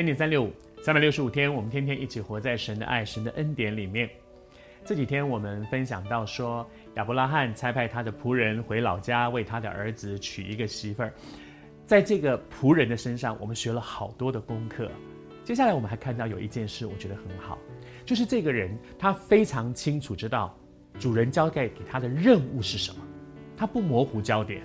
恩典三六五，三百六十五天，我们天天一起活在神的爱、神的恩典里面。这几天我们分享到说，亚伯拉罕差派他的仆人回老家，为他的儿子娶一个媳妇儿。在这个仆人的身上，我们学了好多的功课。接下来我们还看到有一件事，我觉得很好，就是这个人他非常清楚知道主人交代给他的任务是什么，他不模糊焦点。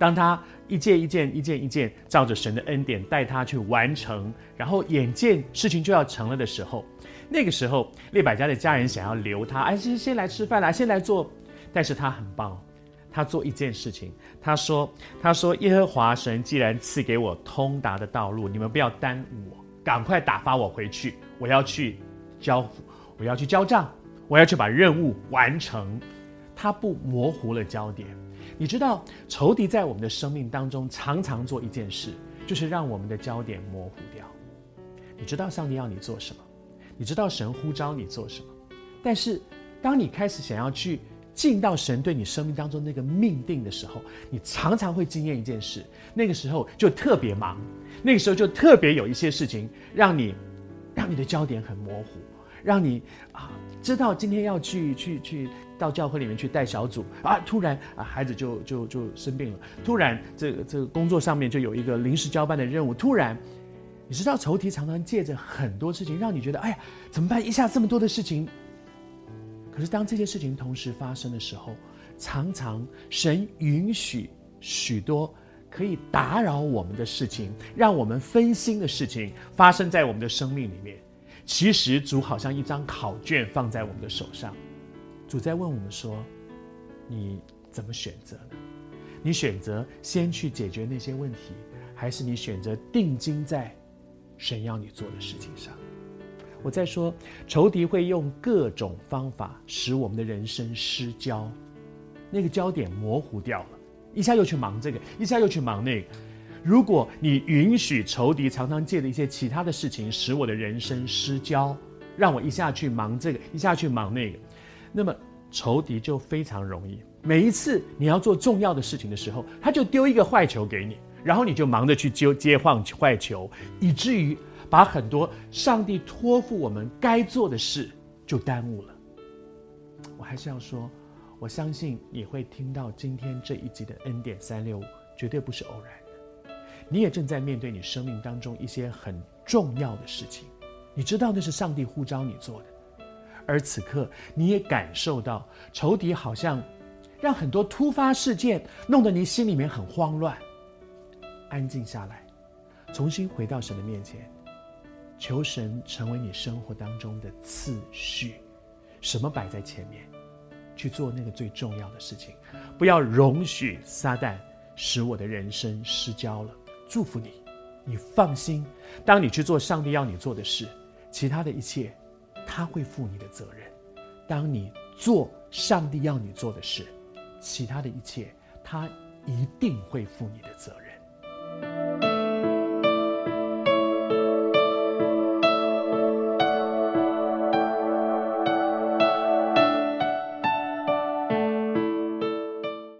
当他一件一件、一件一件照着神的恩典带他去完成，然后眼见事情就要成了的时候，那个时候列百加的家人想要留他，哎，先先来吃饭来，先来做。但是他很棒，他做一件事情，他说：“他说耶和华神既然赐给我通达的道路，你们不要耽误我，赶快打发我回去，我要去交，我要去交账，我要去把任务完成。”他不模糊了焦点。你知道，仇敌在我们的生命当中常常做一件事，就是让我们的焦点模糊掉。你知道上帝要你做什么，你知道神呼召你做什么，但是当你开始想要去进到神对你生命当中那个命定的时候，你常常会经验一件事，那个时候就特别忙，那个时候就特别有一些事情让你，让你的焦点很模糊，让你啊知道今天要去去去。到教会里面去带小组啊，突然啊，孩子就就就生病了。突然，这个这个工作上面就有一个临时交办的任务。突然，你知道仇敌常常借着很多事情，让你觉得哎呀，怎么办？一下这么多的事情。可是当这些事情同时发生的时候，常常神允许许多可以打扰我们的事情，让我们分心的事情发生在我们的生命里面。其实主好像一张考卷放在我们的手上。主在问我们说：“你怎么选择呢？你选择先去解决那些问题，还是你选择定睛在神要你做的事情上？”我在说，仇敌会用各种方法使我们的人生失焦，那个焦点模糊掉了，一下又去忙这个，一下又去忙那个。如果你允许仇敌常常借着一些其他的事情使我的人生失焦，让我一下去忙这个，一下去忙那个。那么仇敌就非常容易，每一次你要做重要的事情的时候，他就丢一个坏球给你，然后你就忙着去接接换坏球，以至于把很多上帝托付我们该做的事就耽误了。我还是要说，我相信你会听到今天这一集的恩典三六五，绝对不是偶然。你也正在面对你生命当中一些很重要的事情，你知道那是上帝呼召你做的。而此刻，你也感受到仇敌好像让很多突发事件弄得你心里面很慌乱。安静下来，重新回到神的面前，求神成为你生活当中的次序，什么摆在前面，去做那个最重要的事情，不要容许撒旦使我的人生失焦了。祝福你，你放心，当你去做上帝要你做的事，其他的一切。他会负你的责任。当你做上帝要你做的事，其他的一切，他一定会负你的责任。